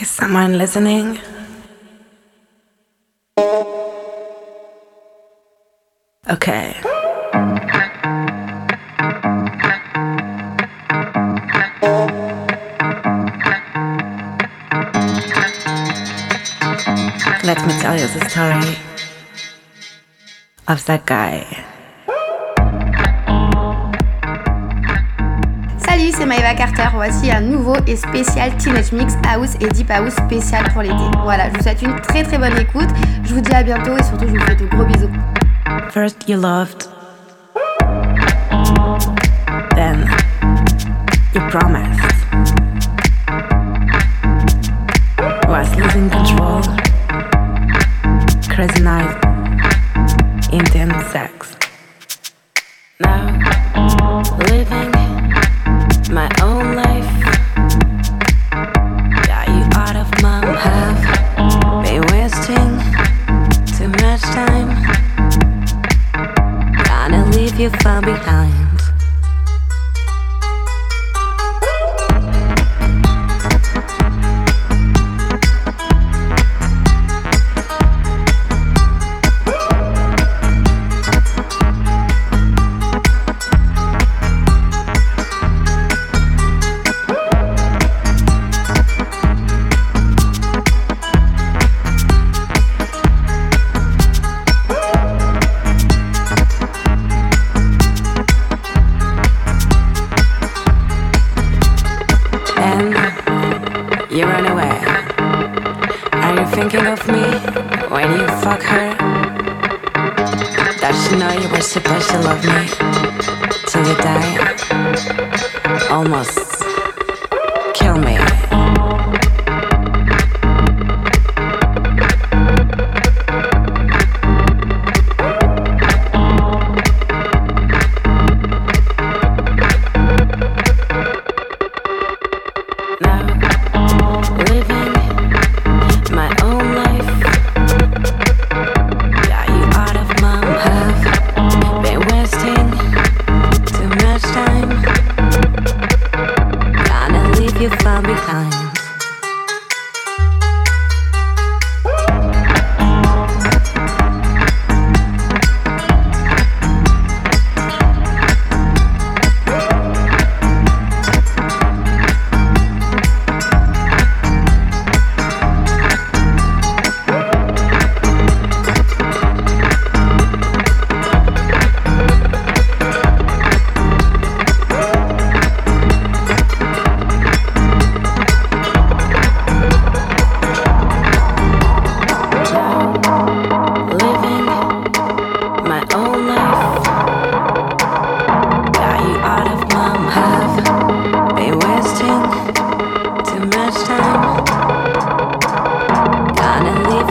Is someone listening? Okay. Let me tell you the story of that guy. C'est Maeva Carter. Voici un nouveau et spécial Teenage Mix House et Deep House spécial pour l'été. Voilà, je vous souhaite une très très bonne écoute. Je vous dis à bientôt et surtout je vous fais de gros bisous. First you loved, then you promised. Thinking of me when you fuck her? Does she know you were supposed to love me till you die? Almost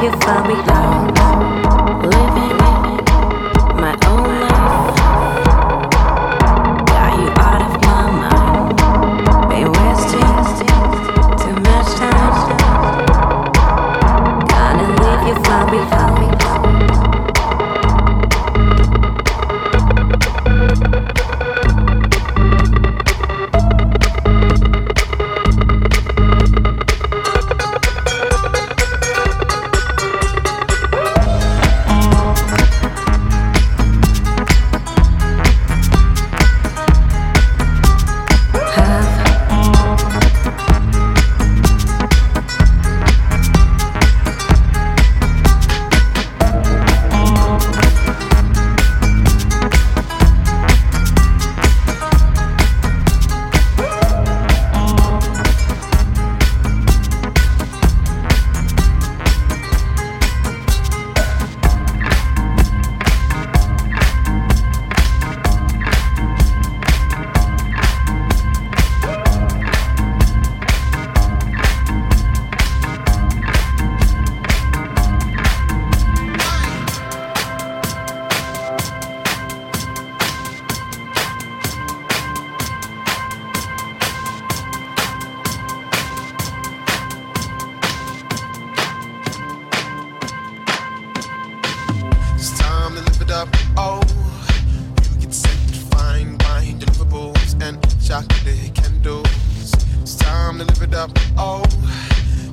Gonna leave to live it up. Oh, you get sent fine wine, deliverables, and chocolate candles. It's time to live it up. Oh,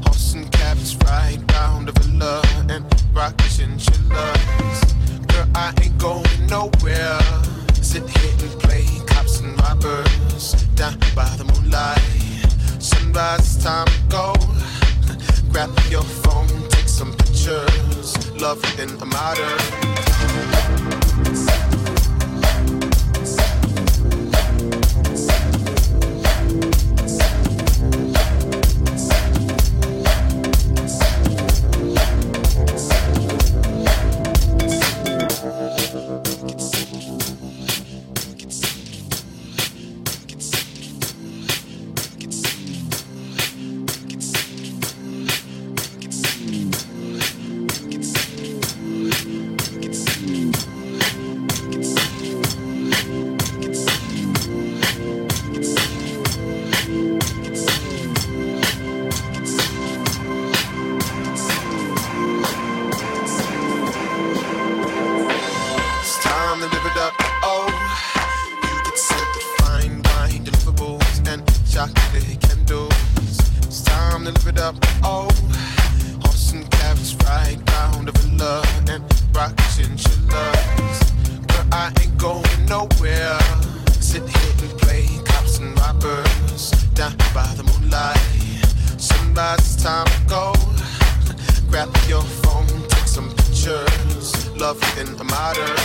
horse and cabs ride round the villa and rock and chillers. Girl, I ain't going nowhere. Sit here and play cops and robbers down by the moonlight. Sunrise, time to go. Grab your phone, take some pictures. Love in a modern. Set. Love in a modern.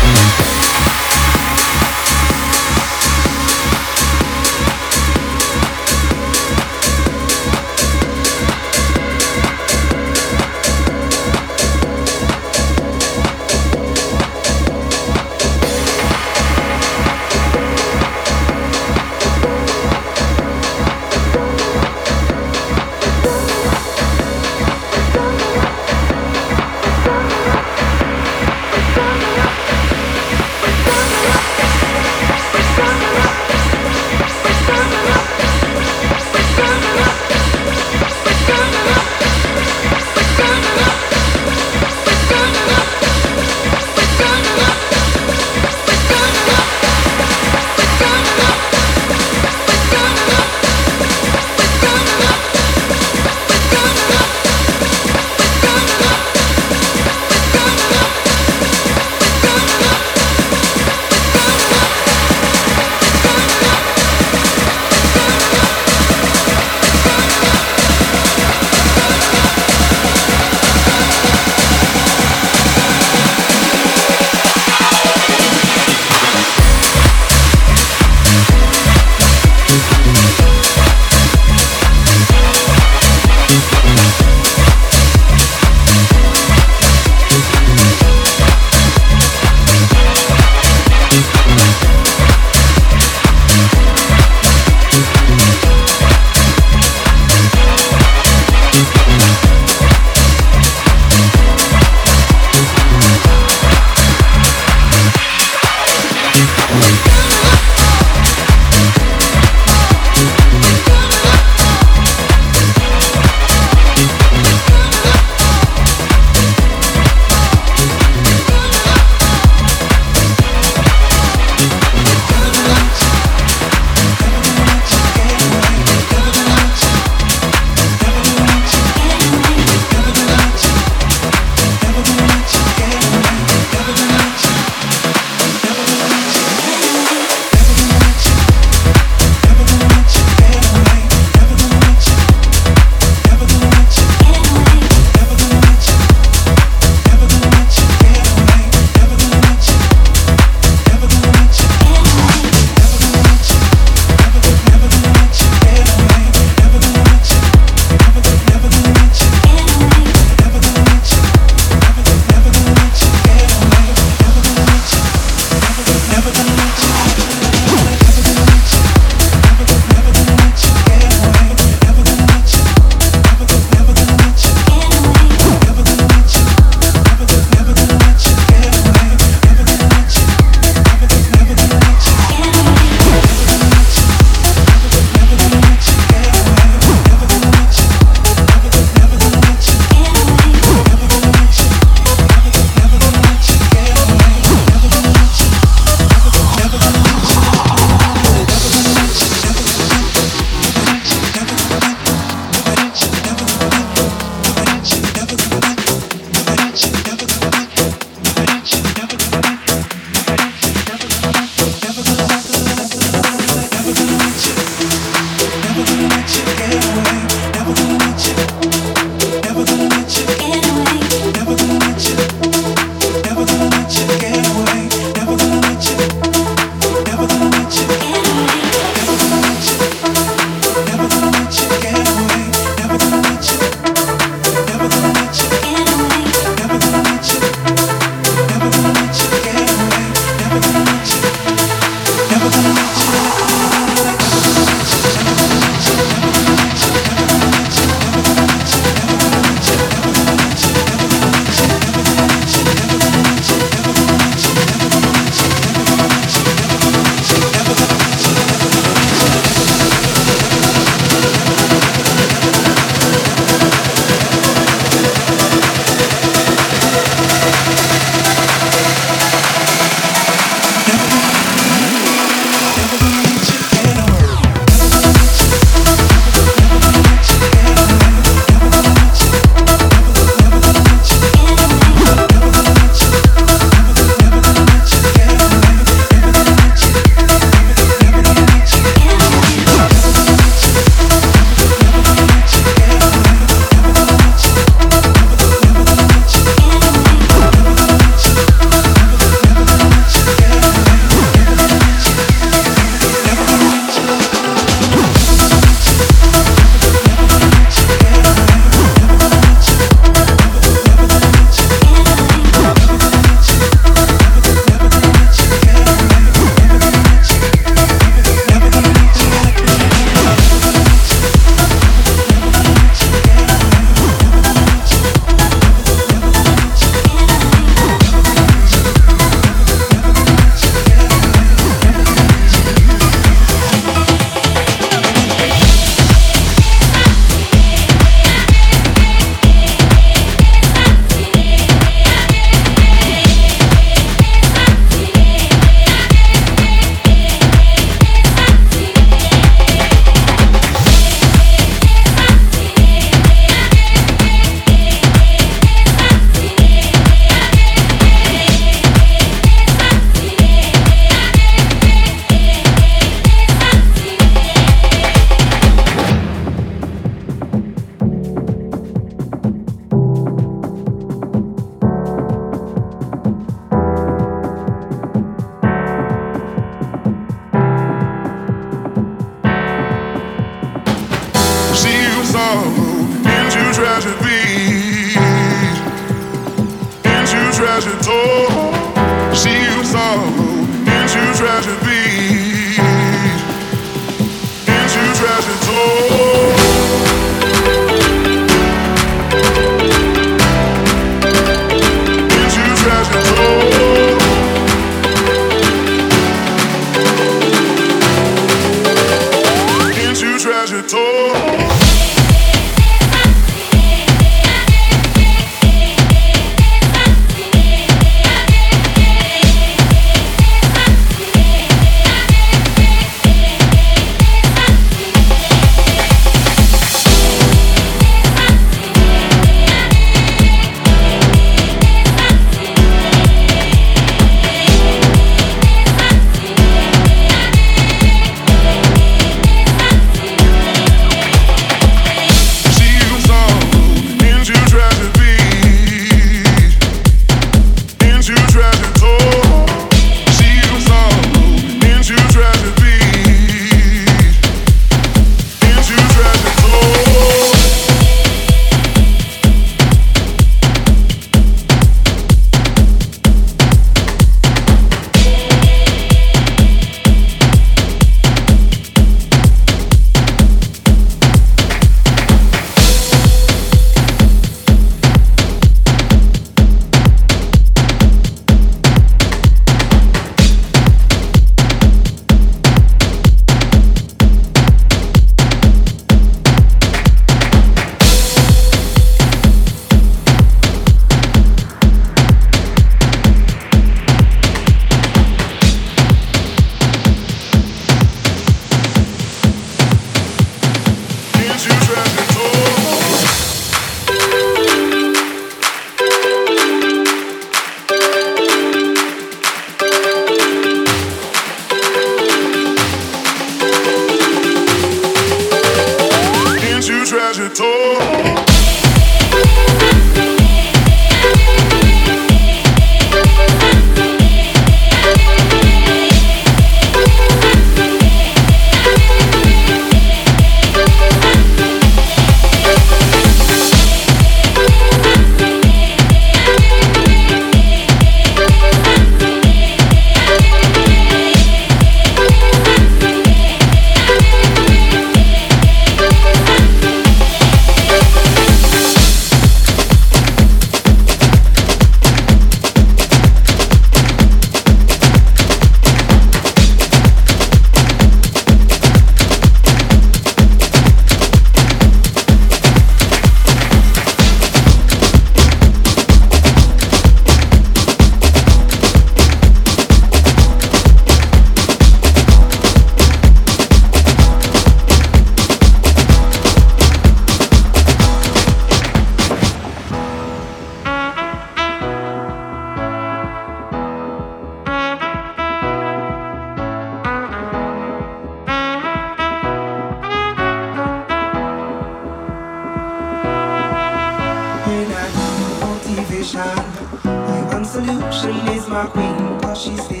She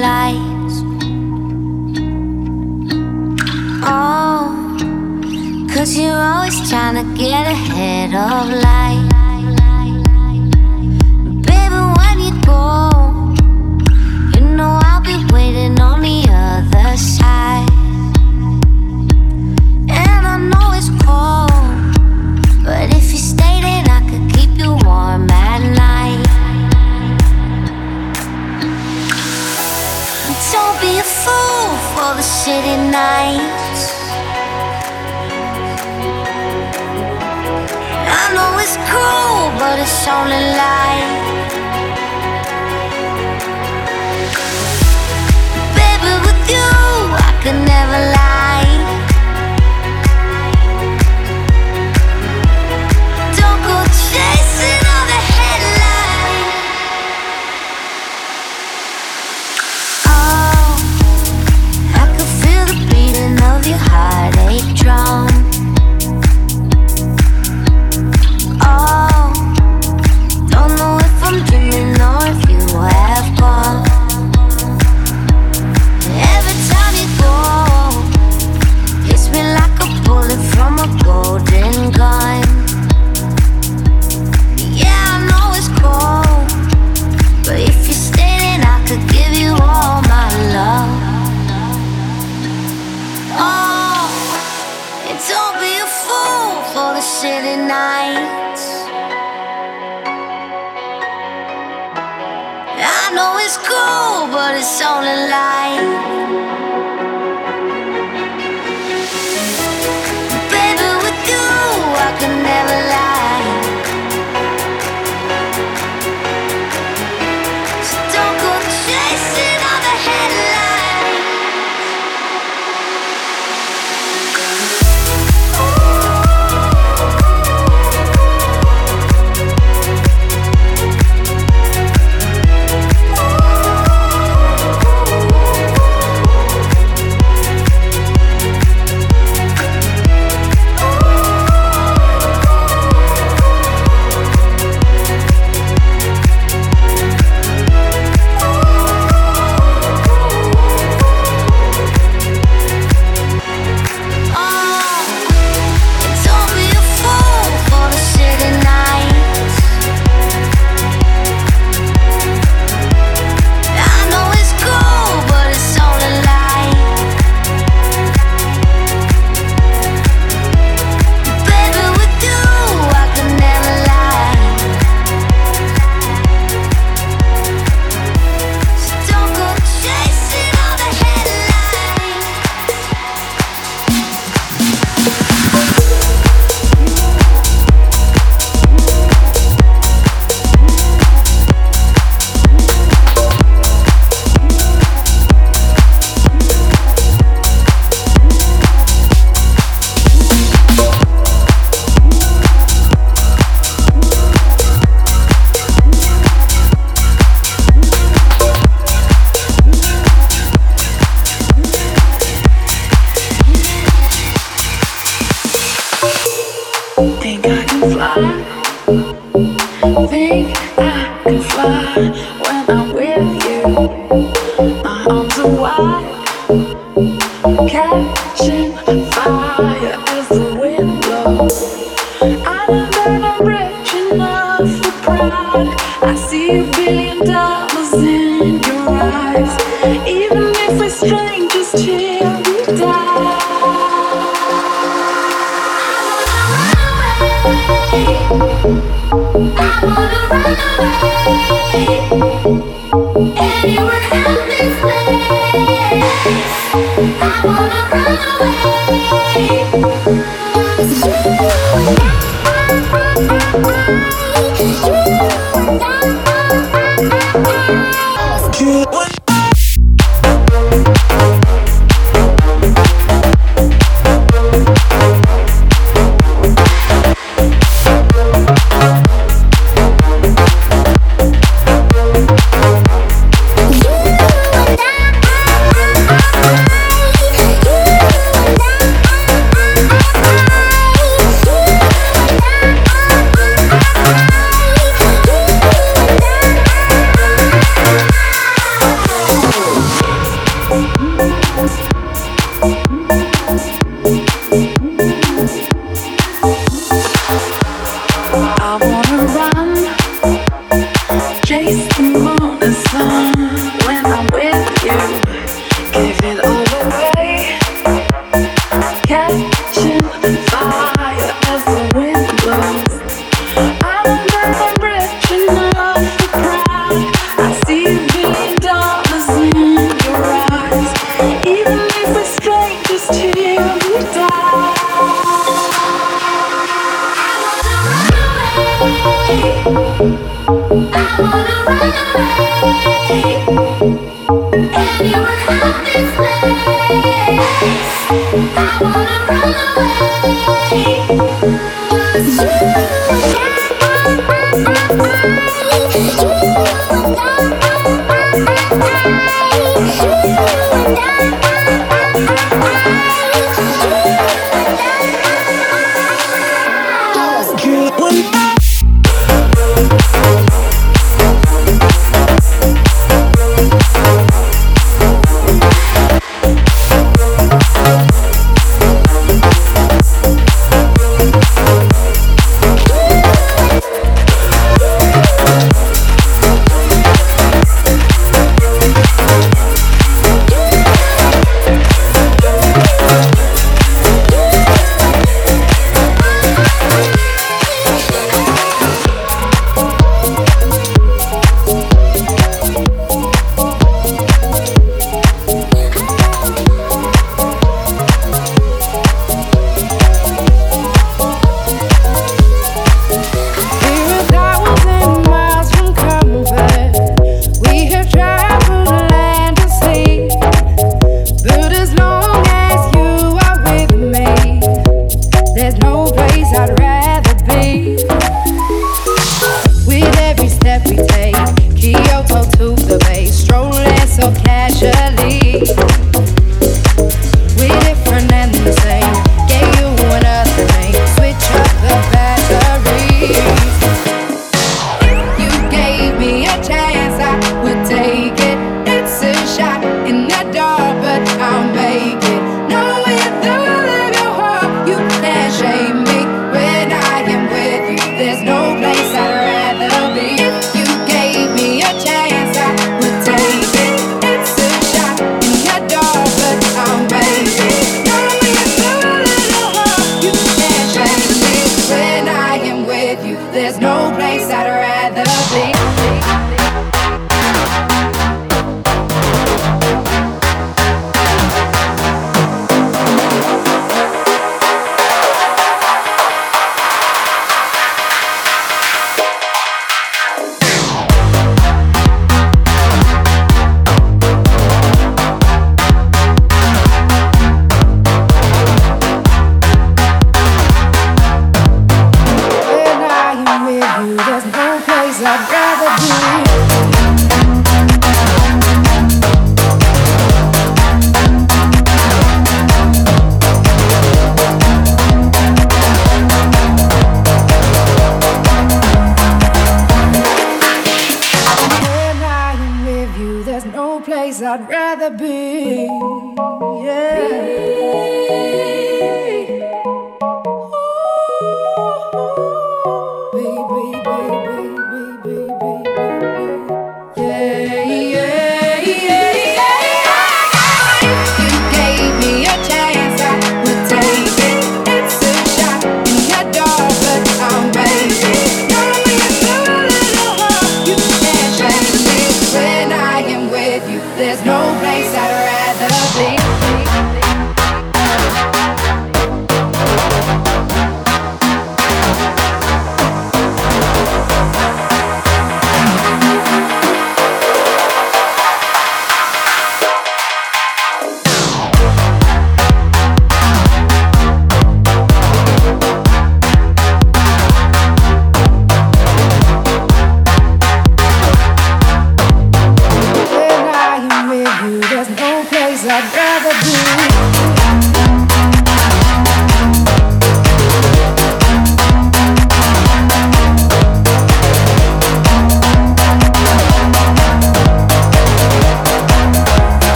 lies. Oh, cause you're always trying to get ahead of life. the city nights. I know it's cool, but it's only light. drown